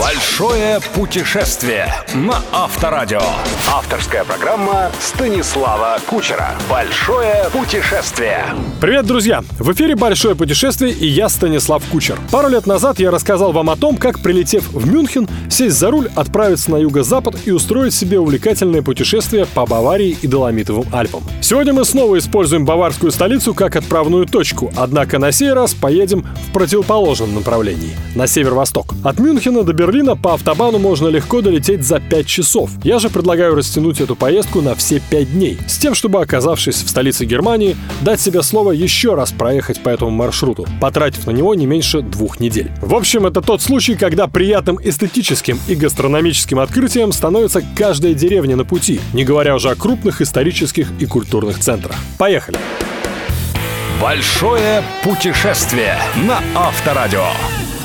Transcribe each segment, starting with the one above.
Большое путешествие на Авторадио. Авторская программа Станислава Кучера. Большое путешествие. Привет, друзья! В эфире «Большое путешествие» и я, Станислав Кучер. Пару лет назад я рассказал вам о том, как, прилетев в Мюнхен, сесть за руль, отправиться на юго-запад и устроить себе увлекательное путешествие по Баварии и Доломитовым Альпам. Сегодня мы снова используем баварскую столицу как отправную точку, однако на сей раз поедем в противоположном направлении, на северо-восток. От Мюнхена до Берлина по автобану можно легко долететь за 5 часов. Я же предлагаю растянуть эту поездку на все 5 дней, с тем, чтобы, оказавшись в столице Германии, дать себе слово еще раз проехать по этому маршруту, потратив на него не меньше двух недель. В общем, это тот случай, когда приятным эстетическим и гастрономическим открытием становится каждая деревня на пути, не говоря уже о крупных исторических и культурных центрах. Поехали! Большое путешествие на Авторадио.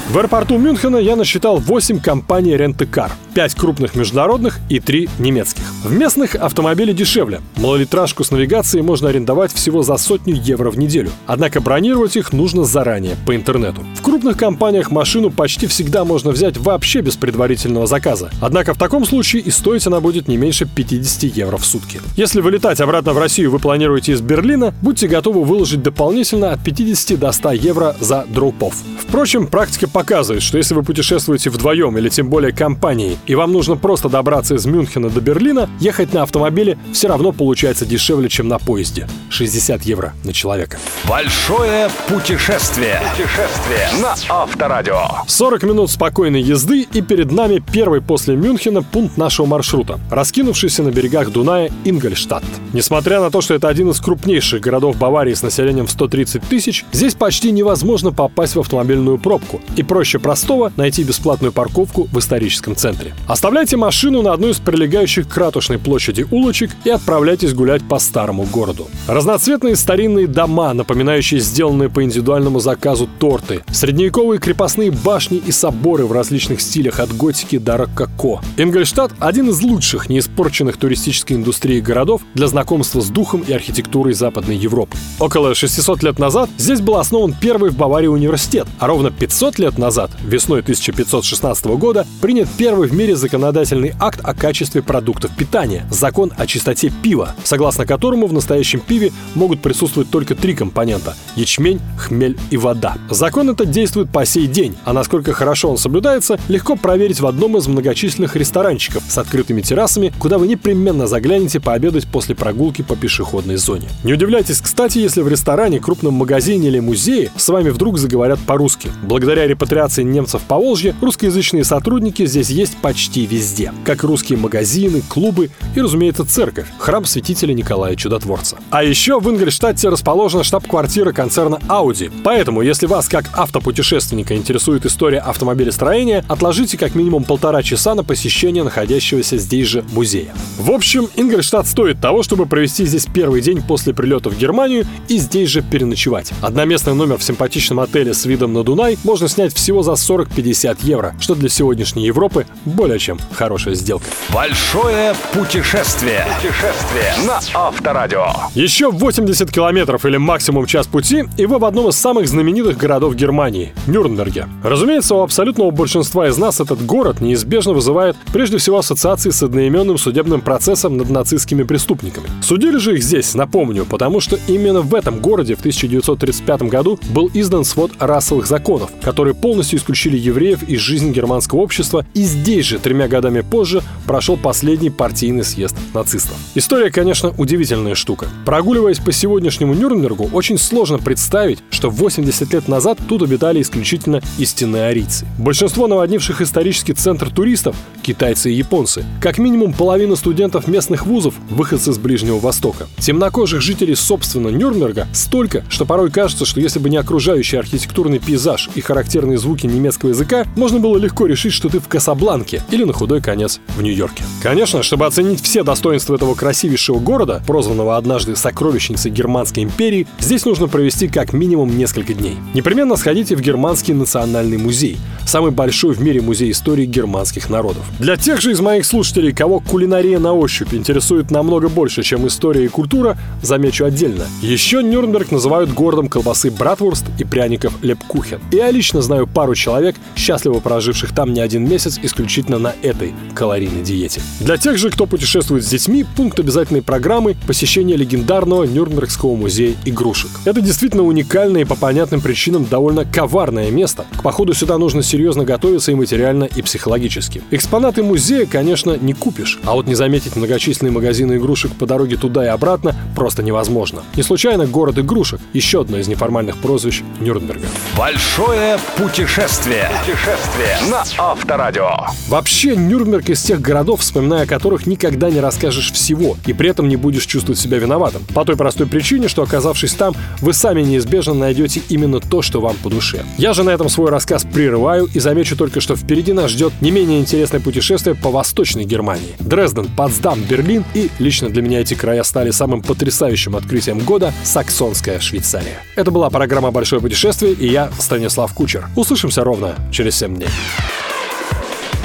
В аэропорту Мюнхена я насчитал 8 компаний рент-кар, 5 крупных международных и 3 немецких. В местных автомобили дешевле. Малолитражку с навигацией можно арендовать всего за сотню евро в неделю. Однако бронировать их нужно заранее, по интернету. В крупных компаниях машину почти всегда можно взять вообще без предварительного заказа. Однако в таком случае и стоить она будет не меньше 50 евро в сутки. Если вылетать обратно в Россию вы планируете из Берлина, будьте готовы выложить дополнительно от 50 до 100 евро за дропов. Впрочем, практика показывает, что если вы путешествуете вдвоем или тем более компанией, и вам нужно просто добраться из Мюнхена до Берлина, ехать на автомобиле все равно получается дешевле, чем на поезде. 60 евро на человека. Большое путешествие. Путешествие на Авторадио. 40 минут спокойной езды и перед нами первый после Мюнхена пункт нашего маршрута, раскинувшийся на берегах Дуная Ингольштадт. Несмотря на то, что это один из крупнейших городов Баварии с населением в 130 тысяч, здесь почти невозможно попасть в автомобильную пробку и проще простого найти бесплатную парковку в историческом центре. Оставляйте машину на одной из прилегающих к ратушной площади улочек и отправляйтесь гулять по старому городу. Разноцветные старинные дома, напоминающие сделанные по индивидуальному заказу торты, средневековые крепостные башни и соборы в различных стилях от готики до рококо. Ингольштадт – один из лучших неиспорченных туристической индустрией городов для знакомства с духом и архитектурой Западной Европы. Около 600 лет назад здесь был основан первый в Баварии университет, а ровно 500 лет назад, весной 1516 года, принят первый в мире законодательный акт о качестве продуктов питания – закон о чистоте пива, согласно которому в настоящем пиве могут присутствовать только три компонента – ячмень, хмель и вода. Закон этот действует по сей день, а насколько хорошо он соблюдается, легко проверить в одном из многочисленных ресторанчиков с открытыми террасами, куда вы непременно заглянете пообедать после прогулки по пешеходной зоне. Не удивляйтесь, кстати, если в ресторане, крупном магазине или музее с вами вдруг заговорят по-русски. Благодаря репатриации немцев по Волжье, русскоязычные сотрудники здесь есть почти везде. Как русские магазины, клубы и, разумеется, церковь, храм святителя Николая Чудотворца. А еще в Ингольштадте расположена штаб-квартира концерна Audi. Поэтому, если вас как автопутешественника интересует история автомобилестроения, отложите как минимум полтора часа на посещение находящегося здесь же музея. В общем, Ингольштадт стоит того, чтобы провести здесь первый день после прилета в Германию и здесь же переночевать. Одноместный номер в симпатичном отеле с видом на Дунай можно снять всего за 40-50 евро, что для сегодняшней Европы более чем хорошая сделка. Большое путешествие. Путешествие на Авторадио. Еще 80 километров или максимум час пути, и вы в одном из самых знаменитых городов Германии – Нюрнберге. Разумеется, у абсолютного большинства из нас этот город неизбежно вызывает прежде всего ассоциации с одноименным судебным процессом над нацистскими преступниками. Судили же их здесь, напомню, потому что именно в этом городе в 1935 году был издан свод расовых законов, которые полностью исключили евреев из жизни германского общества, и здесь же, тремя годами позже, прошел последний партийный съезд нацистов. История, конечно, удивительная штука. Прогуливаясь по сегодняшнему Нюрнбергу, очень сложно представить, что 80 лет назад тут обитали исключительно истинные арийцы. Большинство наводнивших исторический центр туристов – китайцы и японцы. Как минимум половина студентов местных вузов – выходцы с Ближнего Востока. Темнокожих жителей, собственно, Нюрнберга столько, что порой кажется, что если бы не окружающий архитектурный пейзаж и характерные звуки немецкого языка, можно было легко решить, что ты в Касабланке или на худой конец в Нью-Йорке. Конечно, чтобы оценить все достоинства этого красивейшего города, прозванного однажды сокровищницей Германской империи, здесь нужно провести как минимум несколько дней. Непременно сходите в Германский национальный музей, самый большой в мире музей истории германских народов. Для тех же из моих слушателей, кого кулинария на ощупь интересует намного больше, чем история и культура, замечу отдельно. Еще Нюрнберг называют городом колбасы Братвурст и пряников Лепкухен. И я лично знаю пару человек, счастливо проживших там не один месяц исключительно на этой калорийной диете. Для тех же, кто путешествует с детьми, пункт обязательной программы – посещение легендарного Нюрнбергского музея игрушек. Это действительно уникальное и по понятным причинам довольно коварное место. К походу сюда нужно серьезно готовиться и материально, и психологически. Экспонаты музея, конечно, не купишь, а вот не заметить многочисленные магазины игрушек по дороге туда и обратно просто невозможно. Не случайно город игрушек – еще одно из неформальных прозвищ Нюрнберга. Большое путешествие. Путешествие на Авторадио. Вообще, Нюрнберг из тех городов, вспоминая о которых никогда не расскажешь всего, и при этом не будешь чувствовать себя виноватым. По той простой причине, что оказавшись там, вы сами неизбежно найдете именно то, что вам по душе. Я же на этом свой рассказ прерываю и замечу только, что впереди нас ждет не менее интересное путешествие по Восточной Германии. Дрезден, Потсдам, Берлин и, лично для меня эти края стали самым потрясающим открытием года – Саксонская Швейцария. Это была программа «Большое путешествие» и я, Станислав Кучер. Услышимся ровно через 7 дней.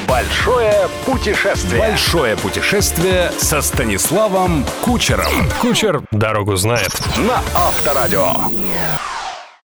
Большое путешествие. Большое путешествие со Станиславом Кучером. Кучер дорогу знает. На Авторадио.